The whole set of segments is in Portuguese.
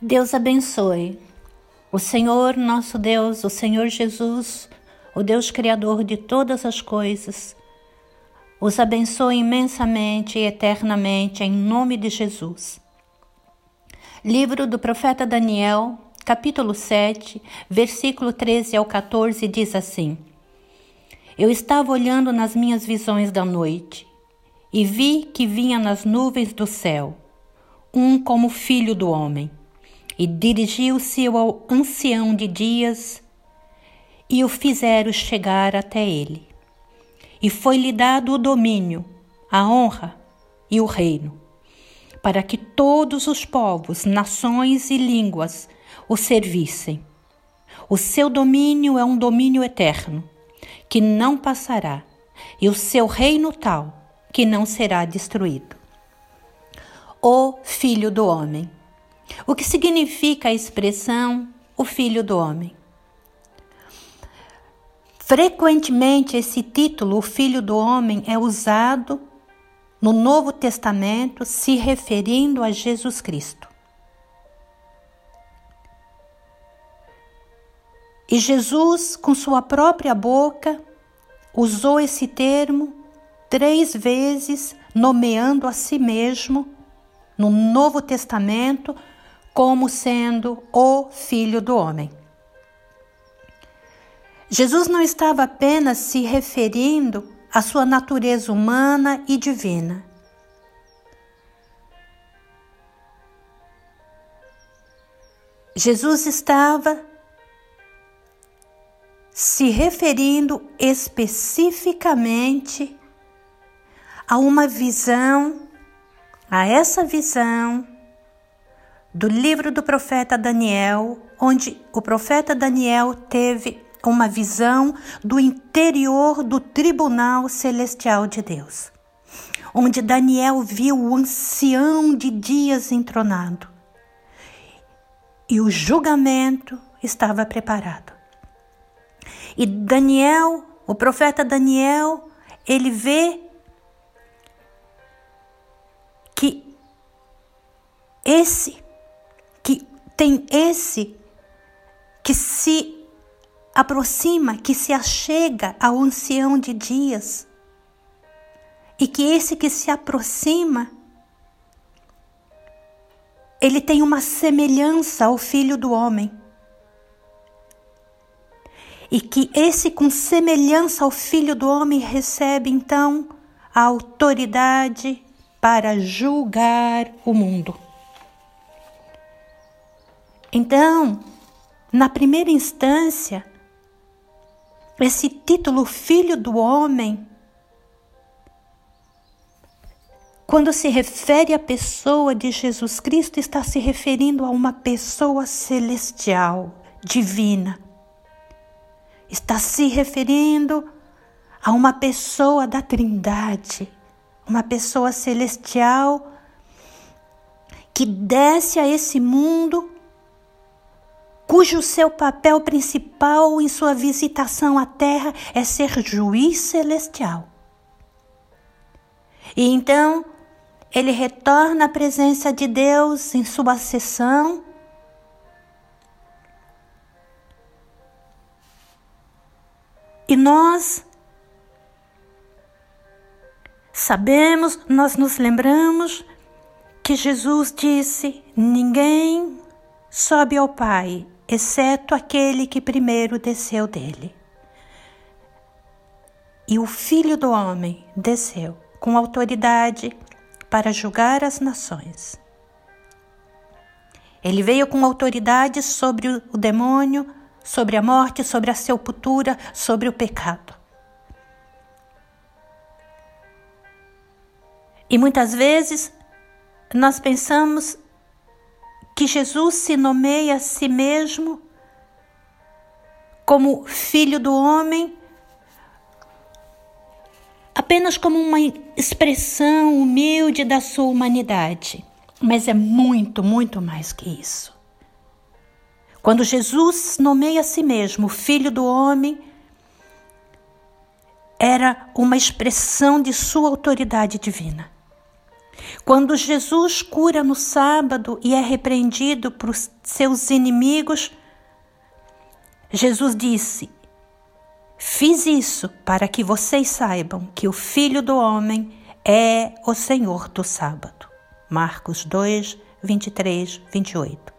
Deus abençoe. O Senhor, nosso Deus, o Senhor Jesus, o Deus Criador de todas as coisas, os abençoe imensamente e eternamente em nome de Jesus. Livro do profeta Daniel, capítulo 7, versículo 13 ao 14 diz assim: Eu estava olhando nas minhas visões da noite e vi que vinha nas nuvens do céu um como filho do homem e dirigiu-se ao ancião de dias e o fizeram chegar até ele. E foi-lhe dado o domínio, a honra e o reino, para que todos os povos, nações e línguas o servissem. O seu domínio é um domínio eterno, que não passará, e o seu reino tal, que não será destruído. O Filho do Homem o que significa a expressão o filho do homem? Frequentemente, esse título, o Filho do Homem, é usado no Novo Testamento se referindo a Jesus Cristo. E Jesus, com sua própria boca, usou esse termo três vezes, nomeando a si mesmo no Novo Testamento como sendo o Filho do Homem. Jesus não estava apenas se referindo à sua natureza humana e divina. Jesus estava se referindo especificamente a uma visão, a essa visão do livro do profeta Daniel, onde o profeta Daniel teve uma visão do interior do tribunal celestial de Deus, onde Daniel viu o ancião de dias entronado e o julgamento estava preparado. E Daniel, o profeta Daniel, ele vê que esse tem esse que se aproxima, que se achega ao ancião de dias. E que esse que se aproxima, ele tem uma semelhança ao filho do homem. E que esse com semelhança ao filho do homem recebe então a autoridade para julgar o mundo. Então, na primeira instância, esse título Filho do Homem, quando se refere à pessoa de Jesus Cristo, está se referindo a uma pessoa celestial, divina. Está se referindo a uma pessoa da Trindade, uma pessoa celestial que desce a esse mundo cujo seu papel principal em sua visitação à Terra é ser juiz celestial. E então ele retorna à presença de Deus em sua sessão. E nós sabemos, nós nos lembramos que Jesus disse: ninguém sobe ao Pai exceto aquele que primeiro desceu dele. E o Filho do Homem desceu com autoridade para julgar as nações. Ele veio com autoridade sobre o demônio, sobre a morte, sobre a sepultura, sobre o pecado. E muitas vezes nós pensamos que Jesus se nomeia a si mesmo como filho do homem, apenas como uma expressão humilde da sua humanidade. Mas é muito, muito mais que isso. Quando Jesus nomeia a si mesmo filho do homem, era uma expressão de sua autoridade divina. Quando Jesus cura no sábado e é repreendido por seus inimigos, Jesus disse: Fiz isso para que vocês saibam que o Filho do Homem é o Senhor do sábado. Marcos 2, 23, 28.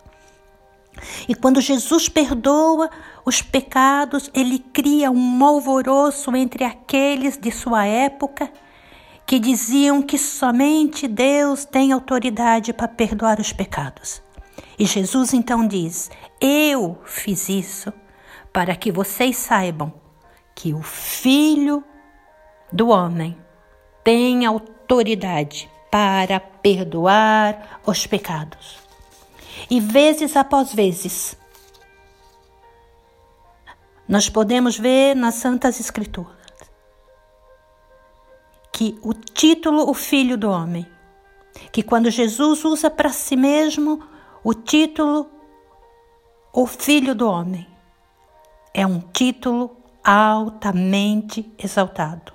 E quando Jesus perdoa os pecados, ele cria um alvoroço entre aqueles de sua época que diziam que somente Deus tem autoridade para perdoar os pecados. E Jesus então diz: Eu fiz isso para que vocês saibam que o Filho do Homem tem autoridade para perdoar os pecados. E vezes após vezes, nós podemos ver nas Santas Escrituras que o título O Filho do Homem, que quando Jesus usa para si mesmo o título O Filho do Homem, é um título altamente exaltado,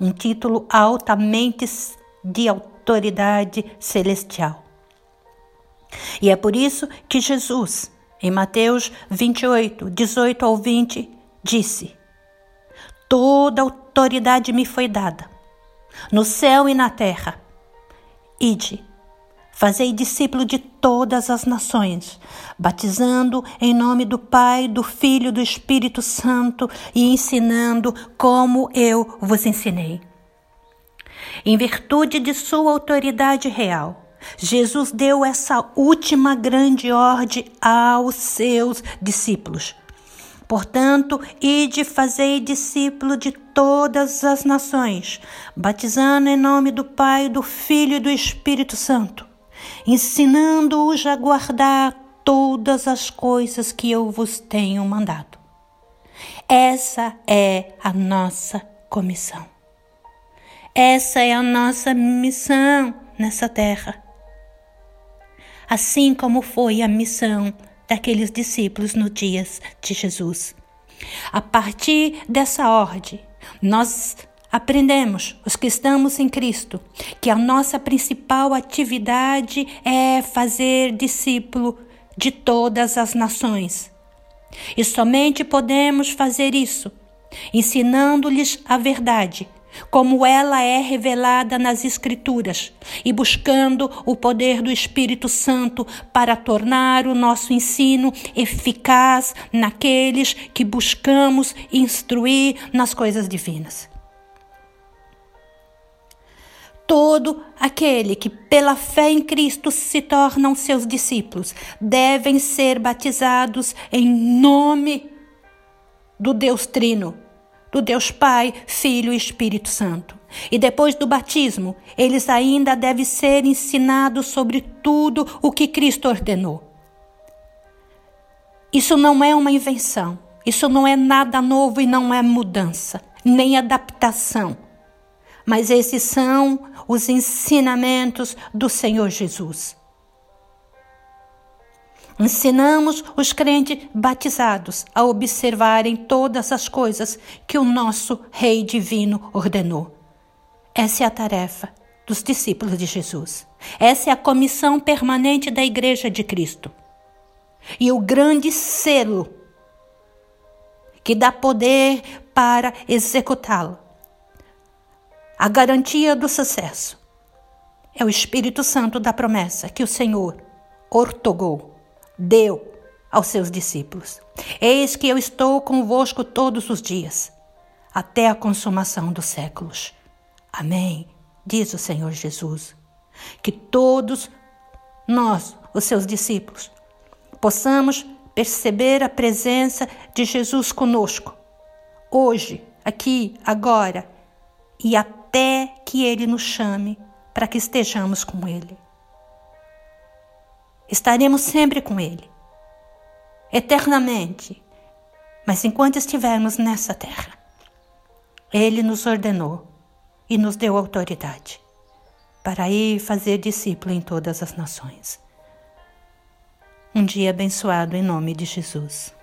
um título altamente de autoridade celestial. E é por isso que Jesus, em Mateus 28, 18 ao 20, disse: Toda autoridade me foi dada, no céu e na terra. Ide, Fazei discípulo de todas as nações, batizando em nome do Pai, do Filho e do Espírito Santo e ensinando como eu vos ensinei. Em virtude de sua autoridade real, Jesus deu essa última grande ordem aos seus discípulos. Portanto, ide fazei discípulo de todas as nações, batizando em nome do Pai, do Filho e do Espírito Santo ensinando-os a guardar todas as coisas que eu vos tenho mandado. Essa é a nossa comissão. Essa é a nossa missão nessa terra. Assim como foi a missão daqueles discípulos no dias de Jesus. A partir dessa ordem, nós Aprendemos, os que estamos em Cristo, que a nossa principal atividade é fazer discípulo de todas as nações. E somente podemos fazer isso ensinando-lhes a verdade, como ela é revelada nas Escrituras, e buscando o poder do Espírito Santo para tornar o nosso ensino eficaz naqueles que buscamos instruir nas coisas divinas. Todo aquele que pela fé em Cristo se tornam seus discípulos devem ser batizados em nome do Deus Trino, do Deus Pai, Filho e Espírito Santo. E depois do batismo, eles ainda devem ser ensinados sobre tudo o que Cristo ordenou. Isso não é uma invenção, isso não é nada novo e não é mudança, nem adaptação mas esses são os ensinamentos do Senhor Jesus. Ensinamos os crentes batizados a observarem todas as coisas que o nosso Rei Divino ordenou. Essa é a tarefa dos discípulos de Jesus. Essa é a comissão permanente da Igreja de Cristo. E o grande selo que dá poder para executá-lo a garantia do sucesso é o Espírito Santo da promessa que o Senhor ortogou, deu aos seus discípulos. Eis que eu estou convosco todos os dias, até a consumação dos séculos. Amém, diz o Senhor Jesus. Que todos nós, os seus discípulos, possamos perceber a presença de Jesus conosco, hoje, aqui, agora e até que Ele nos chame para que estejamos com Ele. Estaremos sempre com Ele, eternamente, mas enquanto estivermos nessa terra, Ele nos ordenou e nos deu autoridade para ir fazer discípulo em todas as nações. Um dia abençoado em nome de Jesus.